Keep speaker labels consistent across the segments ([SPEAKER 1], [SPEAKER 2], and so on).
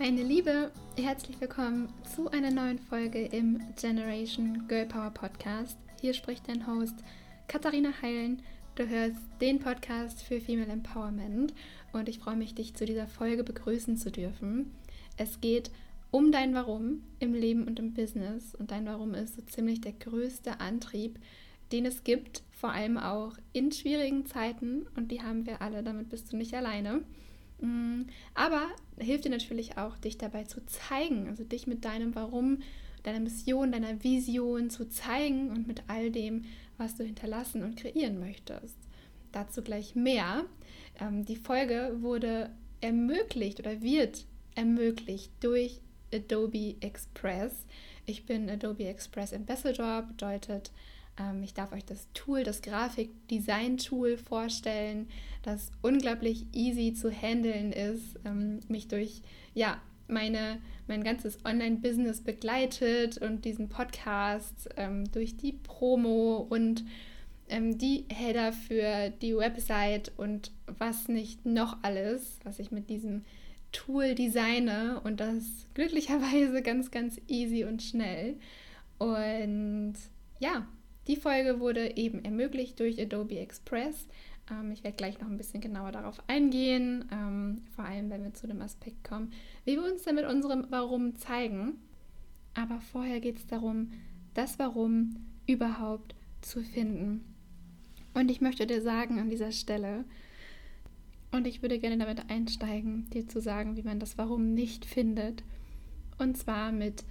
[SPEAKER 1] Meine Liebe, herzlich willkommen zu einer neuen Folge im Generation Girl Power Podcast. Hier spricht dein Host Katharina Heilen. Du hörst den Podcast für Female Empowerment und ich freue mich, dich zu dieser Folge begrüßen zu dürfen. Es geht um dein Warum im Leben und im Business und dein Warum ist so ziemlich der größte Antrieb, den es gibt, vor allem auch in schwierigen Zeiten und die haben wir alle, damit bist du nicht alleine. Mm, aber hilft dir natürlich auch, dich dabei zu zeigen, also dich mit deinem Warum, deiner Mission, deiner Vision zu zeigen und mit all dem, was du hinterlassen und kreieren möchtest. Dazu gleich mehr. Ähm, die Folge wurde ermöglicht oder wird ermöglicht durch Adobe Express. Ich bin Adobe Express Ambassador, bedeutet, ich darf euch das Tool, das Grafik-Design-Tool vorstellen, das unglaublich easy zu handeln ist, ähm, mich durch ja, meine, mein ganzes Online-Business begleitet und diesen Podcast ähm, durch die Promo und die Header für die Website und was nicht noch alles, was ich mit diesem Tool designe und das glücklicherweise ganz, ganz easy und schnell. Und ja, die Folge wurde eben ermöglicht durch Adobe Express. Ähm, ich werde gleich noch ein bisschen genauer darauf eingehen, ähm, vor allem wenn wir zu dem Aspekt kommen, wie wir uns denn mit unserem Warum zeigen. Aber vorher geht es darum, das Warum überhaupt zu finden. Und ich möchte dir sagen an dieser Stelle, und ich würde gerne damit einsteigen, dir zu sagen, wie man das Warum nicht findet. Und zwar mit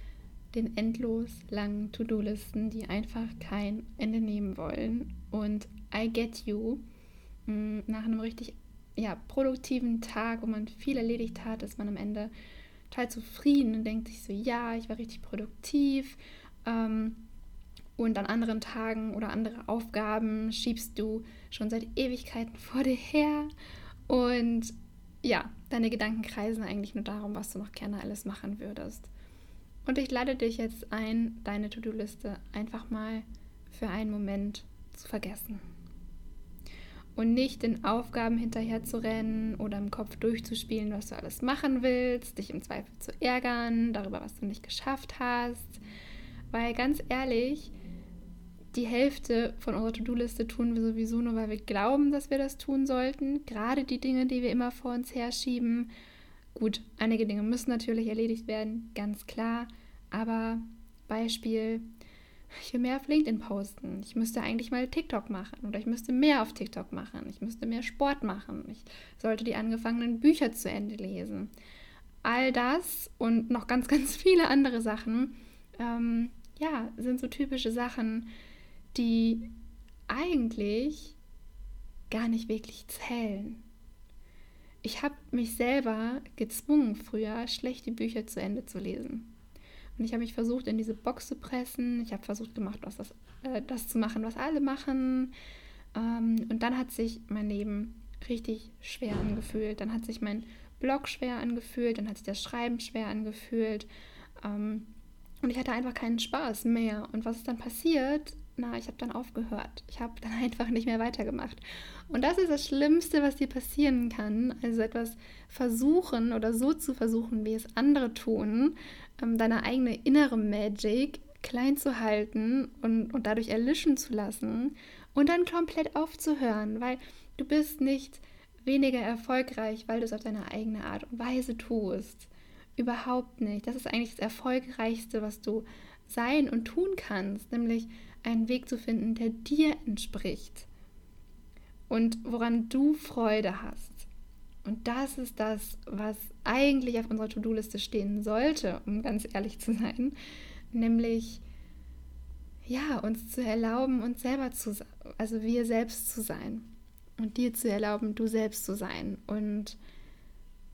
[SPEAKER 1] den endlos langen To-Do-Listen, die einfach kein Ende nehmen wollen. Und I get you. Mm, nach einem richtig ja, produktiven Tag, wo man viel erledigt hat, ist man am Ende total zufrieden und denkt sich so, ja, ich war richtig produktiv. Ähm, und an anderen Tagen oder andere Aufgaben schiebst du schon seit Ewigkeiten vor dir her. Und ja, deine Gedanken kreisen eigentlich nur darum, was du noch gerne alles machen würdest. Und ich lade dich jetzt ein, deine To-Do-Liste einfach mal für einen Moment zu vergessen. Und nicht den Aufgaben hinterher zu rennen oder im Kopf durchzuspielen, was du alles machen willst, dich im Zweifel zu ärgern darüber, was du nicht geschafft hast. Weil ganz ehrlich, die Hälfte von unserer To-Do-Liste tun wir sowieso nur, weil wir glauben, dass wir das tun sollten. Gerade die Dinge, die wir immer vor uns herschieben. Gut, einige Dinge müssen natürlich erledigt werden, ganz klar. Aber Beispiel, ich will mehr auf LinkedIn posten. Ich müsste eigentlich mal TikTok machen oder ich müsste mehr auf TikTok machen. Ich müsste mehr Sport machen. Ich sollte die angefangenen Bücher zu Ende lesen. All das und noch ganz, ganz viele andere Sachen, ähm, ja, sind so typische Sachen, die eigentlich gar nicht wirklich zählen ich habe mich selber gezwungen, früher schlechte Bücher zu Ende zu lesen. Und ich habe mich versucht, in diese Box zu pressen. Ich habe versucht gemacht, was das, äh, das zu machen, was alle machen. Ähm, und dann hat sich mein Leben richtig schwer angefühlt. Dann hat sich mein Blog schwer angefühlt. Dann hat sich das Schreiben schwer angefühlt. Ähm, und ich hatte einfach keinen Spaß mehr. Und was ist dann passiert? Na, ich habe dann aufgehört. Ich habe dann einfach nicht mehr weitergemacht. Und das ist das Schlimmste, was dir passieren kann. Also etwas versuchen oder so zu versuchen, wie es andere tun, ähm, deine eigene innere Magic klein zu halten und, und dadurch erlischen zu lassen und dann komplett aufzuhören, weil du bist nicht weniger erfolgreich, weil du es auf deine eigene Art und Weise tust. Überhaupt nicht. Das ist eigentlich das Erfolgreichste, was du sein und tun kannst, nämlich einen Weg zu finden, der dir entspricht und woran du Freude hast. Und das ist das, was eigentlich auf unserer To-Do-Liste stehen sollte, um ganz ehrlich zu sein, nämlich ja, uns zu erlauben, uns selber zu also wir selbst zu sein und dir zu erlauben, du selbst zu sein. Und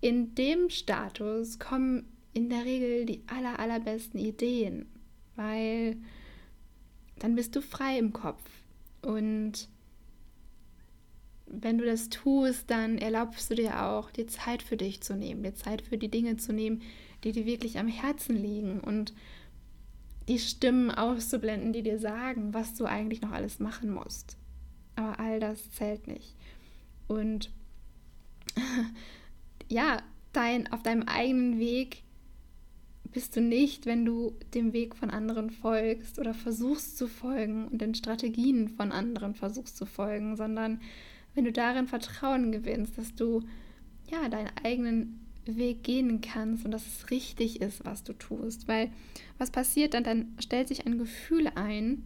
[SPEAKER 1] in dem Status kommen in der Regel die aller, allerbesten Ideen, weil dann bist du frei im Kopf. Und wenn du das tust, dann erlaubst du dir auch, die Zeit für dich zu nehmen, die Zeit für die Dinge zu nehmen, die dir wirklich am Herzen liegen und die Stimmen auszublenden, die dir sagen, was du eigentlich noch alles machen musst. Aber all das zählt nicht. Und ja, dein, auf deinem eigenen Weg bist du nicht, wenn du dem Weg von anderen folgst oder versuchst zu folgen und den Strategien von anderen versuchst zu folgen, sondern wenn du darin Vertrauen gewinnst, dass du ja deinen eigenen Weg gehen kannst und dass es richtig ist, was du tust. Weil was passiert dann? Dann stellt sich ein Gefühl ein,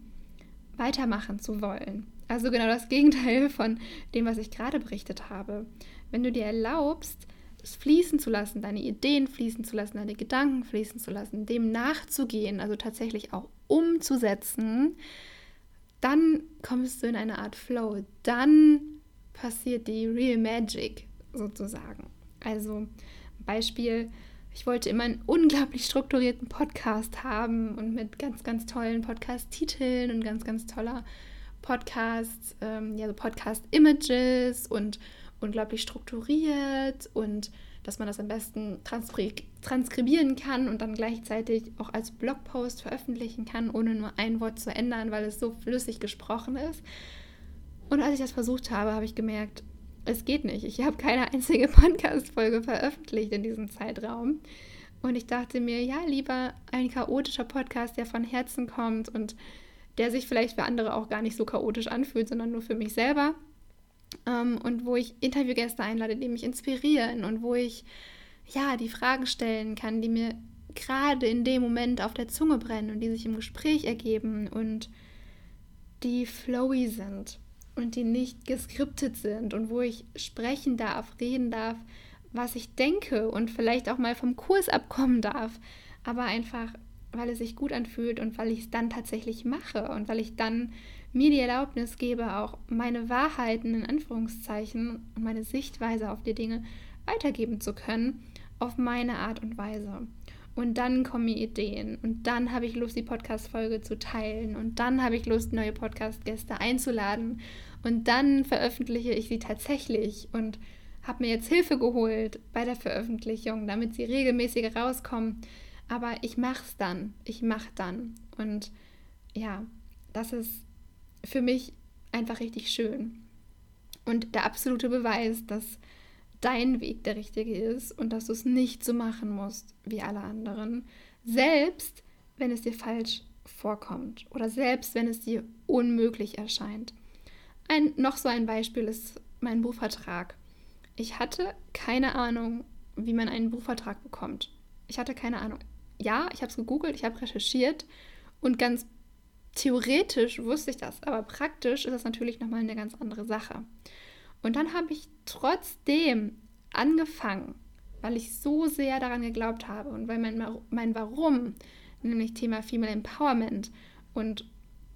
[SPEAKER 1] weitermachen zu wollen. Also genau das Gegenteil von dem, was ich gerade berichtet habe. Wenn du dir erlaubst, es fließen zu lassen, deine Ideen fließen zu lassen, deine Gedanken fließen zu lassen, dem nachzugehen, also tatsächlich auch umzusetzen, dann kommst du in eine Art Flow. Dann passiert die Real Magic sozusagen. Also Beispiel, ich wollte immer einen unglaublich strukturierten Podcast haben und mit ganz, ganz tollen Podcast-Titeln und ganz, ganz toller Podcast, ähm, ja, so Podcast-Images und unglaublich strukturiert und dass man das am besten transkri transkribieren kann und dann gleichzeitig auch als Blogpost veröffentlichen kann, ohne nur ein Wort zu ändern, weil es so flüssig gesprochen ist. Und als ich das versucht habe, habe ich gemerkt, es geht nicht. Ich habe keine einzige Podcast-Folge veröffentlicht in diesem Zeitraum. Und ich dachte mir, ja, lieber ein chaotischer Podcast, der von Herzen kommt und der sich vielleicht für andere auch gar nicht so chaotisch anfühlt, sondern nur für mich selber ähm, und wo ich Interviewgäste einlade, die mich inspirieren und wo ich ja die Fragen stellen kann, die mir gerade in dem Moment auf der Zunge brennen und die sich im Gespräch ergeben und die flowy sind und die nicht geskriptet sind und wo ich sprechen darf, reden darf, was ich denke und vielleicht auch mal vom Kurs abkommen darf, aber einfach, weil es sich gut anfühlt und weil ich es dann tatsächlich mache und weil ich dann mir die Erlaubnis gebe, auch meine Wahrheiten in Anführungszeichen und meine Sichtweise auf die Dinge weitergeben zu können, auf meine Art und Weise. Und dann kommen mir Ideen. Und dann habe ich Lust, die Podcast-Folge zu teilen. Und dann habe ich Lust, neue Podcast-Gäste einzuladen. Und dann veröffentliche ich sie tatsächlich und habe mir jetzt Hilfe geholt bei der Veröffentlichung, damit sie regelmäßig rauskommen. Aber ich mache es dann, ich mache dann. Und ja, das ist für mich einfach richtig schön. Und der absolute Beweis, dass dein Weg der richtige ist und dass du es nicht so machen musst wie alle anderen, selbst wenn es dir falsch vorkommt oder selbst wenn es dir unmöglich erscheint. Ein, noch so ein Beispiel ist mein Buchvertrag. Ich hatte keine Ahnung, wie man einen Buchvertrag bekommt. Ich hatte keine Ahnung. Ja, ich habe es gegoogelt, ich habe recherchiert und ganz theoretisch wusste ich das, aber praktisch ist das natürlich nochmal eine ganz andere Sache. Und dann habe ich trotzdem angefangen, weil ich so sehr daran geglaubt habe und weil mein, mein Warum, nämlich Thema Female Empowerment und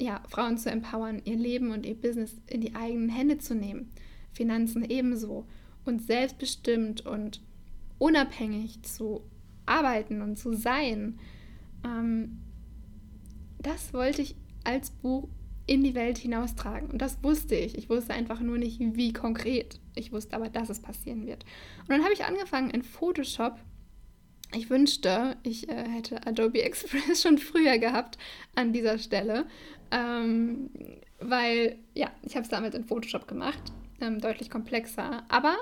[SPEAKER 1] ja, Frauen zu empowern, ihr Leben und ihr Business in die eigenen Hände zu nehmen, Finanzen ebenso und selbstbestimmt und unabhängig zu arbeiten und zu sein, ähm, das wollte ich als Buch in die Welt hinaustragen. Und das wusste ich. Ich wusste einfach nur nicht, wie konkret. Ich wusste aber, dass es passieren wird. Und dann habe ich angefangen in Photoshop. Ich wünschte, ich äh, hätte Adobe Express schon früher gehabt an dieser Stelle. Ähm, weil, ja, ich habe es damals in Photoshop gemacht. Ähm, deutlich komplexer. Aber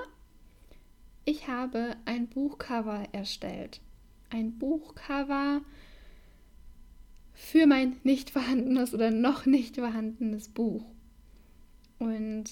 [SPEAKER 1] ich habe ein Buchcover erstellt. Ein Buchcover für mein nicht vorhandenes oder noch nicht vorhandenes Buch. Und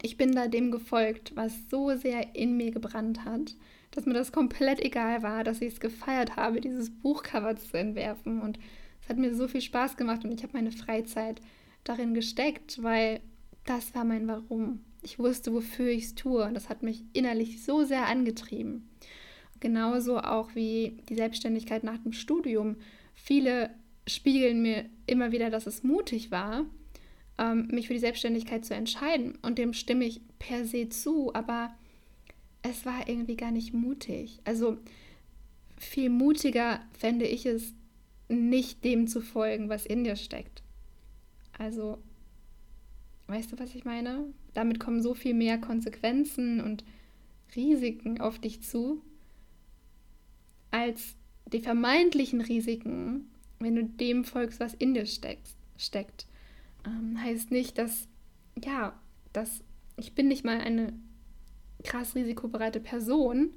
[SPEAKER 1] ich bin da dem gefolgt, was so sehr in mir gebrannt hat, dass mir das komplett egal war, dass ich es gefeiert habe, dieses Buchcover zu entwerfen. Und es hat mir so viel Spaß gemacht und ich habe meine Freizeit darin gesteckt, weil das war mein Warum. Ich wusste, wofür ich es tue und das hat mich innerlich so sehr angetrieben. Genauso auch wie die Selbstständigkeit nach dem Studium viele spiegeln mir immer wieder, dass es mutig war, ähm, mich für die Selbstständigkeit zu entscheiden. Und dem stimme ich per se zu, aber es war irgendwie gar nicht mutig. Also viel mutiger fände ich es, nicht dem zu folgen, was in dir steckt. Also, weißt du, was ich meine? Damit kommen so viel mehr Konsequenzen und Risiken auf dich zu, als die vermeintlichen Risiken, wenn du dem folgst, was in dir steckst, steckt. Ähm, heißt nicht, dass, ja, dass ich bin nicht mal eine krass risikobereite Person,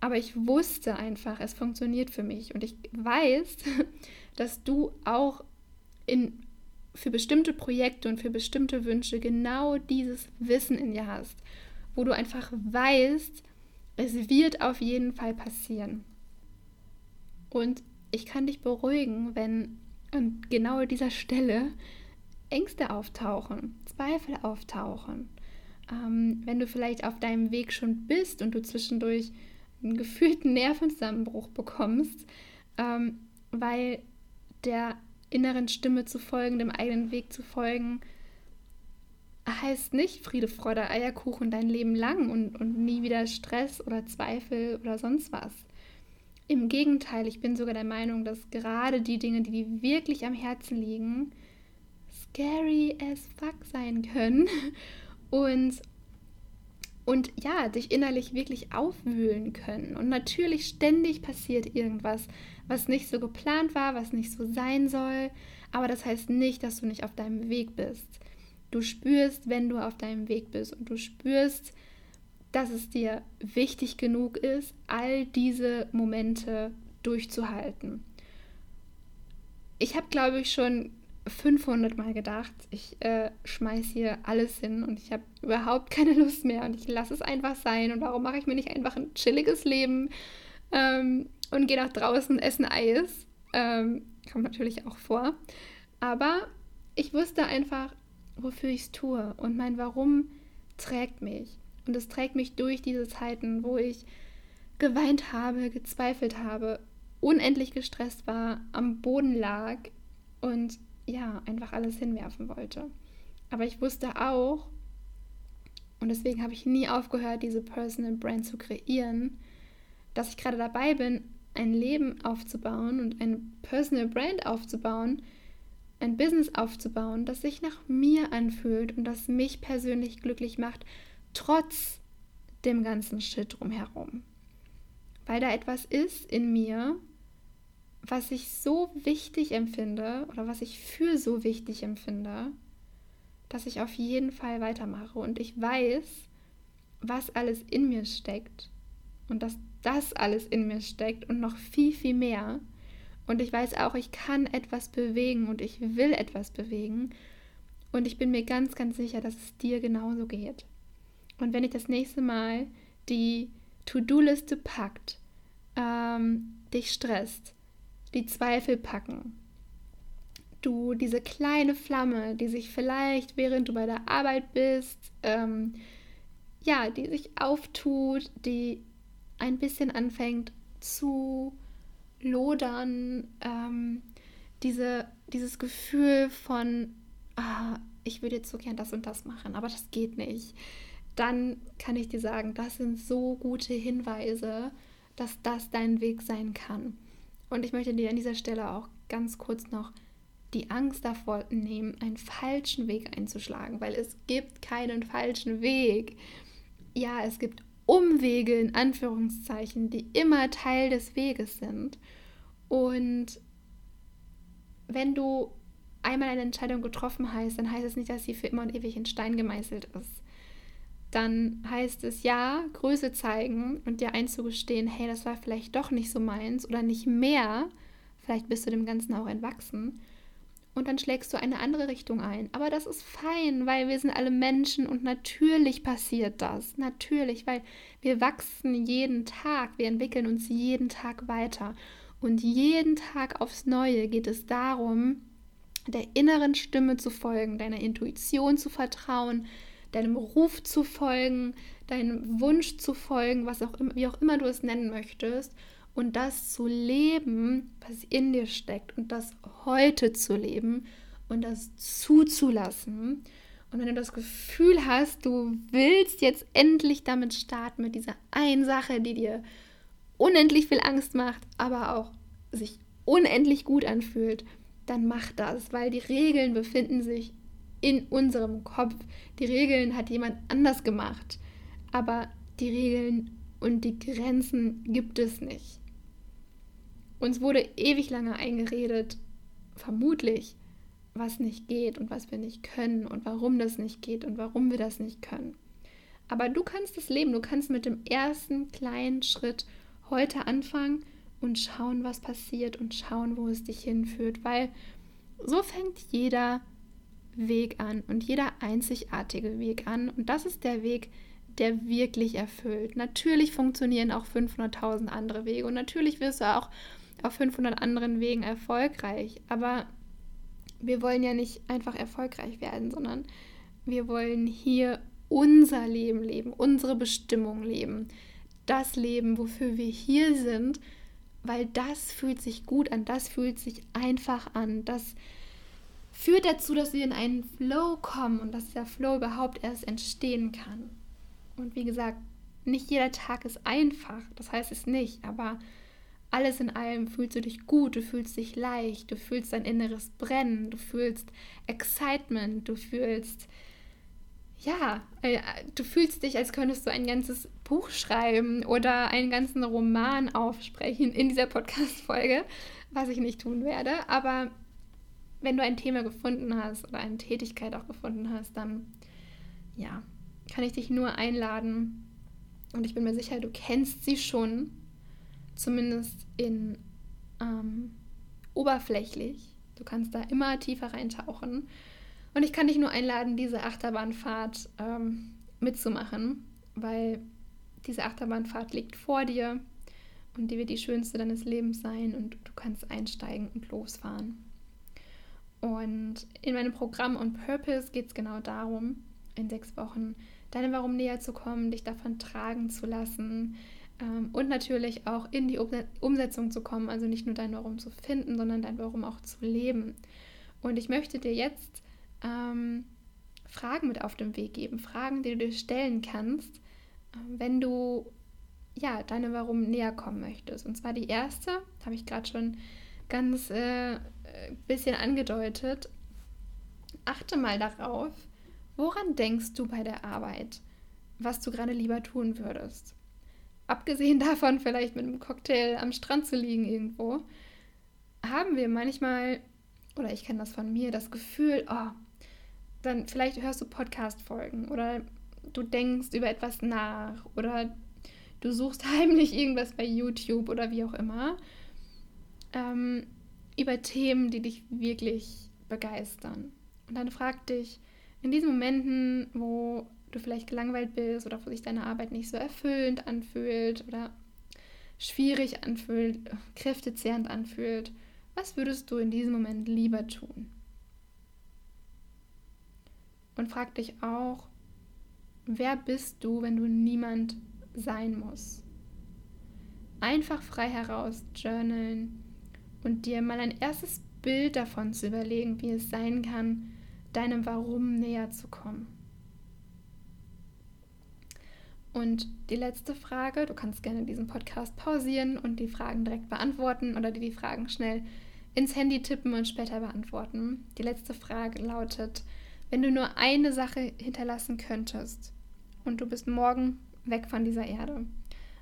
[SPEAKER 1] Aber ich wusste einfach, es funktioniert für mich. Und ich weiß, dass du auch in, für bestimmte Projekte und für bestimmte Wünsche genau dieses Wissen in dir hast, wo du einfach weißt, es wird auf jeden Fall passieren. Und ich kann dich beruhigen, wenn an genau dieser Stelle Ängste auftauchen, Zweifel auftauchen. Ähm, wenn du vielleicht auf deinem Weg schon bist und du zwischendurch einen gefühlten Nervenzusammenbruch bekommst, ähm, weil der inneren Stimme zu folgen, dem eigenen Weg zu folgen, heißt nicht Friede, Freude, Eierkuchen dein Leben lang und, und nie wieder Stress oder Zweifel oder sonst was. Im Gegenteil, ich bin sogar der Meinung, dass gerade die Dinge, die dir wirklich am Herzen liegen, scary as fuck sein können und, und ja, dich innerlich wirklich aufwühlen können. Und natürlich ständig passiert irgendwas, was nicht so geplant war, was nicht so sein soll, aber das heißt nicht, dass du nicht auf deinem Weg bist. Du spürst, wenn du auf deinem Weg bist und du spürst, dass es dir wichtig genug ist, all diese Momente durchzuhalten. Ich habe, glaube ich, schon 500 Mal gedacht, ich äh, schmeiß hier alles hin und ich habe überhaupt keine Lust mehr und ich lasse es einfach sein. Und warum mache ich mir nicht einfach ein chilliges Leben ähm, und gehe nach draußen, essen Eis? Ähm, kommt natürlich auch vor. Aber ich wusste einfach, wofür ich es tue und mein Warum trägt mich. Und es trägt mich durch diese Zeiten, wo ich geweint habe, gezweifelt habe, unendlich gestresst war, am Boden lag und ja, einfach alles hinwerfen wollte. Aber ich wusste auch, und deswegen habe ich nie aufgehört, diese Personal Brand zu kreieren, dass ich gerade dabei bin, ein Leben aufzubauen und eine Personal Brand aufzubauen, ein Business aufzubauen, das sich nach mir anfühlt und das mich persönlich glücklich macht, trotz dem ganzen Shit drumherum. Weil da etwas ist in mir, was ich so wichtig empfinde oder was ich für so wichtig empfinde, dass ich auf jeden Fall weitermache. Und ich weiß, was alles in mir steckt und dass das alles in mir steckt und noch viel, viel mehr. Und ich weiß auch, ich kann etwas bewegen und ich will etwas bewegen. Und ich bin mir ganz, ganz sicher, dass es dir genauso geht. Und wenn ich das nächste Mal die To-Do-Liste packt, ähm, dich stresst, die Zweifel packen. Du diese kleine Flamme, die sich vielleicht, während du bei der Arbeit bist, ähm, ja, die sich auftut, die ein bisschen anfängt zu lodern, ähm, diese, dieses Gefühl von, ah, ich würde jetzt so gern das und das machen, aber das geht nicht, dann kann ich dir sagen, das sind so gute Hinweise, dass das dein Weg sein kann. Und ich möchte dir an dieser Stelle auch ganz kurz noch die Angst davor nehmen, einen falschen Weg einzuschlagen, weil es gibt keinen falschen Weg. Ja, es gibt Umwege in Anführungszeichen, die immer Teil des Weges sind. Und wenn du einmal eine Entscheidung getroffen hast, dann heißt es nicht, dass sie für immer und ewig in Stein gemeißelt ist dann heißt es ja, Größe zeigen und dir einzugestehen, hey, das war vielleicht doch nicht so meins oder nicht mehr. Vielleicht bist du dem Ganzen auch entwachsen. Und dann schlägst du eine andere Richtung ein. Aber das ist fein, weil wir sind alle Menschen und natürlich passiert das. Natürlich, weil wir wachsen jeden Tag, wir entwickeln uns jeden Tag weiter. Und jeden Tag aufs Neue geht es darum, der inneren Stimme zu folgen, deiner Intuition zu vertrauen, deinem Ruf zu folgen, deinem Wunsch zu folgen, was auch immer, wie auch immer du es nennen möchtest, und das zu leben, was in dir steckt, und das heute zu leben und das zuzulassen. Und wenn du das Gefühl hast, du willst jetzt endlich damit starten, mit dieser einen Sache, die dir unendlich viel Angst macht, aber auch sich unendlich gut anfühlt, dann mach das, weil die Regeln befinden sich in unserem Kopf. Die Regeln hat jemand anders gemacht, aber die Regeln und die Grenzen gibt es nicht. Uns wurde ewig lange eingeredet, vermutlich, was nicht geht und was wir nicht können und warum das nicht geht und warum wir das nicht können. Aber du kannst das leben, du kannst mit dem ersten kleinen Schritt heute anfangen und schauen, was passiert und schauen, wo es dich hinführt, weil so fängt jeder Weg an und jeder einzigartige Weg an. Und das ist der Weg, der wirklich erfüllt. Natürlich funktionieren auch 500.000 andere Wege und natürlich wirst du auch auf 500 anderen Wegen erfolgreich, aber wir wollen ja nicht einfach erfolgreich werden, sondern wir wollen hier unser Leben leben, unsere Bestimmung leben, das Leben, wofür wir hier sind, weil das fühlt sich gut an, das fühlt sich einfach an, das führt dazu, dass wir in einen Flow kommen und dass der Flow überhaupt erst entstehen kann. Und wie gesagt, nicht jeder Tag ist einfach, das heißt es nicht, aber alles in allem fühlst du dich gut, du fühlst dich leicht, du fühlst dein inneres Brennen, du fühlst Excitement, du fühlst, ja, äh, du fühlst dich, als könntest du ein ganzes Buch schreiben oder einen ganzen Roman aufsprechen in dieser Podcast-Folge, was ich nicht tun werde. Aber wenn du ein Thema gefunden hast oder eine Tätigkeit auch gefunden hast, dann, ja, kann ich dich nur einladen. Und ich bin mir sicher, du kennst sie schon zumindest in ähm, oberflächlich. Du kannst da immer tiefer reintauchen. Und ich kann dich nur einladen, diese Achterbahnfahrt ähm, mitzumachen, weil diese Achterbahnfahrt liegt vor dir und die wird die schönste deines Lebens sein und du kannst einsteigen und losfahren. Und in meinem Programm On Purpose geht es genau darum, in sechs Wochen deinem Warum näher zu kommen, dich davon tragen zu lassen, ähm, und natürlich auch in die Umsetzung zu kommen, also nicht nur dein Warum zu finden, sondern dein Warum auch zu leben. Und ich möchte dir jetzt ähm, Fragen mit auf den Weg geben, Fragen, die du dir stellen kannst, äh, wenn du ja deine Warum näher kommen möchtest. Und zwar die erste, habe ich gerade schon ganz äh, bisschen angedeutet. Achte mal darauf, woran denkst du bei der Arbeit, was du gerade lieber tun würdest abgesehen davon, vielleicht mit einem Cocktail am Strand zu liegen irgendwo, haben wir manchmal, oder ich kenne das von mir, das Gefühl, oh, dann vielleicht hörst du Podcast-Folgen oder du denkst über etwas nach oder du suchst heimlich irgendwas bei YouTube oder wie auch immer ähm, über Themen, die dich wirklich begeistern. Und dann frag dich in diesen Momenten, wo du vielleicht gelangweilt bist oder wo sich deine Arbeit nicht so erfüllend anfühlt oder schwierig anfühlt, kräftezehrend anfühlt, was würdest du in diesem Moment lieber tun? Und frag dich auch, wer bist du, wenn du niemand sein musst? Einfach frei heraus journalen und dir mal ein erstes Bild davon zu überlegen, wie es sein kann, deinem Warum näher zu kommen. Und die letzte Frage, du kannst gerne diesen Podcast pausieren und die Fragen direkt beantworten oder dir die Fragen schnell ins Handy tippen und später beantworten. Die letzte Frage lautet, wenn du nur eine Sache hinterlassen könntest und du bist morgen weg von dieser Erde,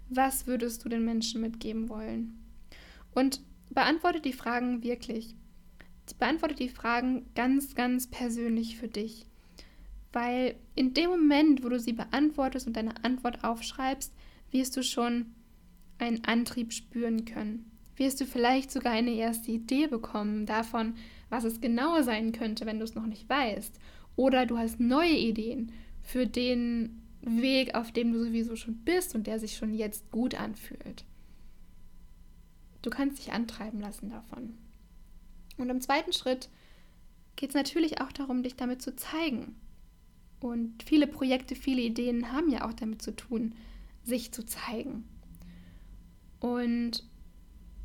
[SPEAKER 1] was würdest du den Menschen mitgeben wollen? Und beantworte die Fragen wirklich. Beantworte die Fragen ganz, ganz persönlich für dich. Weil in dem Moment, wo du sie beantwortest und deine Antwort aufschreibst, wirst du schon einen Antrieb spüren können. Wirst du vielleicht sogar eine erste Idee bekommen davon, was es genau sein könnte, wenn du es noch nicht weißt. Oder du hast neue Ideen für den Weg, auf dem du sowieso schon bist und der sich schon jetzt gut anfühlt. Du kannst dich antreiben lassen davon. Und im zweiten Schritt geht es natürlich auch darum, dich damit zu zeigen. Und viele Projekte, viele Ideen haben ja auch damit zu tun, sich zu zeigen. Und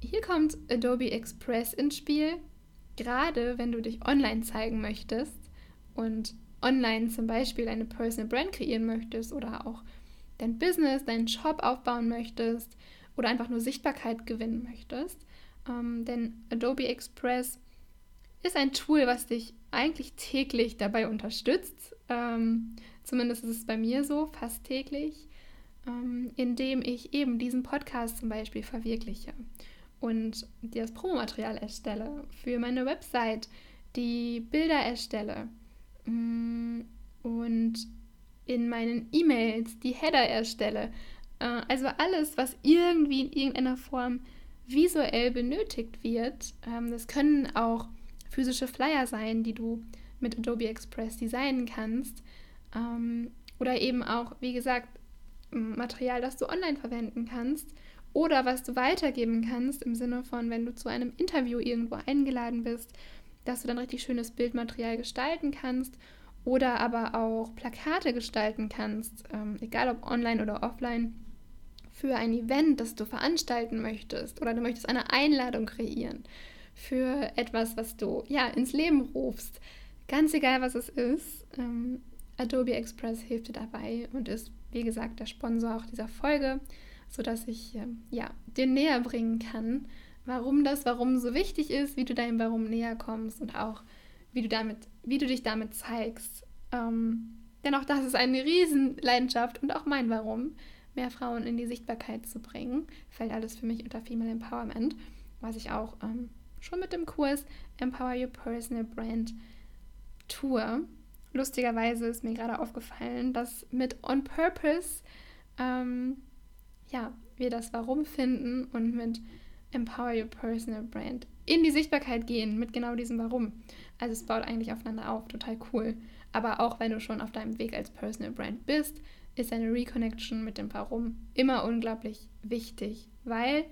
[SPEAKER 1] hier kommt Adobe Express ins Spiel, gerade wenn du dich online zeigen möchtest und online zum Beispiel eine Personal Brand kreieren möchtest oder auch dein Business, deinen Shop aufbauen möchtest oder einfach nur Sichtbarkeit gewinnen möchtest. Ähm, denn Adobe Express ist ein Tool, was dich eigentlich täglich dabei unterstützt, ähm, zumindest ist es bei mir so, fast täglich, ähm, indem ich eben diesen Podcast zum Beispiel verwirkliche und das Promomaterial erstelle für meine Website, die Bilder erstelle mm, und in meinen E-Mails die Header erstelle. Äh, also alles, was irgendwie in irgendeiner Form visuell benötigt wird. Ähm, das können auch physische Flyer sein, die du mit Adobe Express designen kannst. Ähm, oder eben auch, wie gesagt, Material, das du online verwenden kannst oder was du weitergeben kannst im Sinne von, wenn du zu einem Interview irgendwo eingeladen bist, dass du dann richtig schönes Bildmaterial gestalten kannst oder aber auch Plakate gestalten kannst, ähm, egal ob online oder offline, für ein Event, das du veranstalten möchtest oder du möchtest eine Einladung kreieren für etwas, was du ja ins Leben rufst. Ganz egal, was es ist, ähm, Adobe Express hilft dir dabei und ist, wie gesagt, der Sponsor auch dieser Folge, sodass ich ähm, ja, dir näher bringen kann, warum das Warum so wichtig ist, wie du deinem Warum näher kommst und auch wie du, damit, wie du dich damit zeigst. Ähm, denn auch das ist eine Riesenleidenschaft und auch mein Warum, mehr Frauen in die Sichtbarkeit zu bringen. Fällt alles für mich unter Female Empowerment, was ich auch ähm, schon mit dem Kurs Empower Your Personal Brand tue. Lustigerweise ist mir gerade aufgefallen, dass mit On Purpose ähm, ja, wir das Warum finden und mit Empower Your Personal Brand in die Sichtbarkeit gehen mit genau diesem Warum. Also es baut eigentlich aufeinander auf, total cool. Aber auch wenn du schon auf deinem Weg als Personal Brand bist, ist eine Reconnection mit dem Warum immer unglaublich wichtig, weil,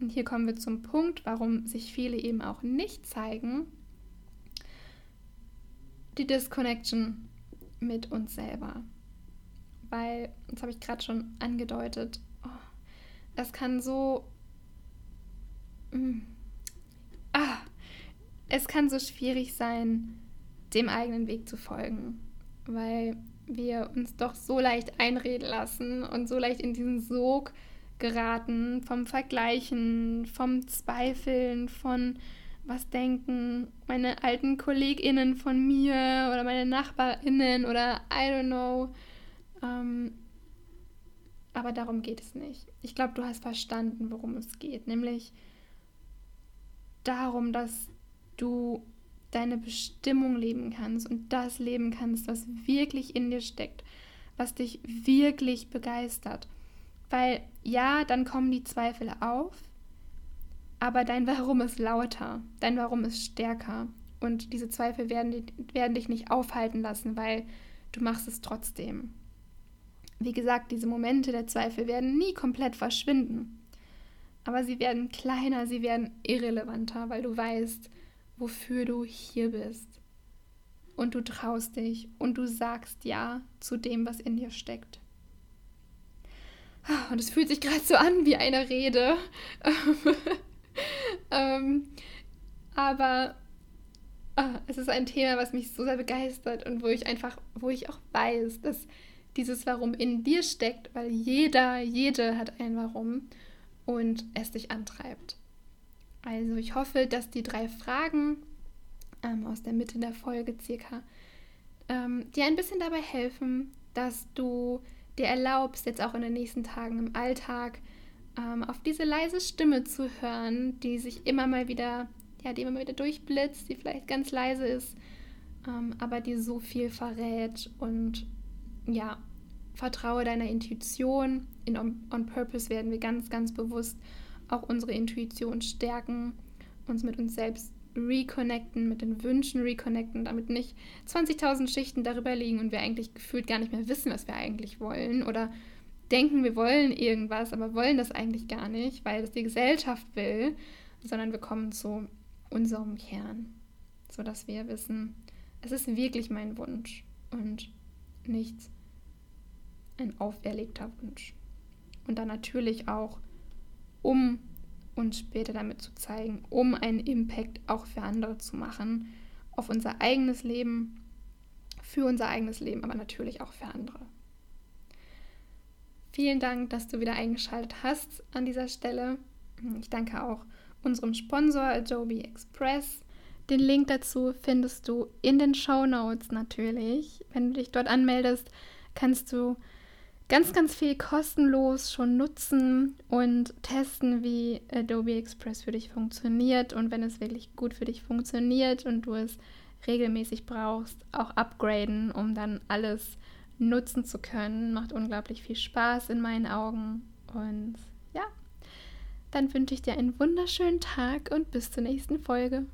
[SPEAKER 1] und hier kommen wir zum Punkt, warum sich viele eben auch nicht zeigen, die Disconnection mit uns selber. Weil, das habe ich gerade schon angedeutet, oh, es kann so. Mm, ah, es kann so schwierig sein, dem eigenen Weg zu folgen, weil wir uns doch so leicht einreden lassen und so leicht in diesen Sog geraten vom Vergleichen, vom Zweifeln, von was denken meine alten KollegInnen von mir oder meine NachbarInnen oder I don't know. Ähm, aber darum geht es nicht. Ich glaube, du hast verstanden, worum es geht. Nämlich darum, dass du deine Bestimmung leben kannst und das leben kannst, was wirklich in dir steckt, was dich wirklich begeistert. Weil ja, dann kommen die Zweifel auf, aber dein Warum ist lauter, dein Warum ist stärker. Und diese Zweifel werden, werden dich nicht aufhalten lassen, weil du machst es trotzdem. Wie gesagt, diese Momente der Zweifel werden nie komplett verschwinden. Aber sie werden kleiner, sie werden irrelevanter, weil du weißt, wofür du hier bist. Und du traust dich und du sagst Ja zu dem, was in dir steckt. Und es fühlt sich gerade so an wie eine Rede. ähm, aber ah, es ist ein Thema, was mich so sehr begeistert und wo ich einfach, wo ich auch weiß, dass dieses Warum in dir steckt, weil jeder, jede hat ein Warum und es dich antreibt. Also ich hoffe, dass die drei Fragen ähm, aus der Mitte der Folge circa ähm, dir ein bisschen dabei helfen, dass du dir erlaubst, jetzt auch in den nächsten Tagen im Alltag ähm, auf diese leise Stimme zu hören, die sich immer mal wieder, ja, die immer mal wieder durchblitzt, die vielleicht ganz leise ist, ähm, aber die so viel verrät und ja, vertraue deiner Intuition. In On, On Purpose werden wir ganz, ganz bewusst auch unsere Intuition stärken, uns mit uns selbst reconnecten, mit den Wünschen reconnecten, damit nicht 20.000 Schichten darüber liegen und wir eigentlich gefühlt gar nicht mehr wissen, was wir eigentlich wollen oder denken, wir wollen irgendwas, aber wollen das eigentlich gar nicht, weil das die Gesellschaft will, sondern wir kommen zu unserem Kern, sodass wir wissen, es ist wirklich mein Wunsch und nicht ein auferlegter Wunsch. Und dann natürlich auch um uns später damit zu zeigen, um einen Impact auch für andere zu machen, auf unser eigenes Leben, für unser eigenes Leben, aber natürlich auch für andere. Vielen Dank, dass du wieder eingeschaltet hast an dieser Stelle. Ich danke auch unserem Sponsor Adobe Express. Den Link dazu findest du in den Show Notes natürlich. Wenn du dich dort anmeldest, kannst du ganz, ganz viel kostenlos schon nutzen und testen, wie Adobe Express für dich funktioniert. Und wenn es wirklich gut für dich funktioniert und du es regelmäßig brauchst, auch upgraden, um dann alles nutzen zu können. Macht unglaublich viel Spaß in meinen Augen. Und ja, dann wünsche ich dir einen wunderschönen Tag und bis zur nächsten Folge.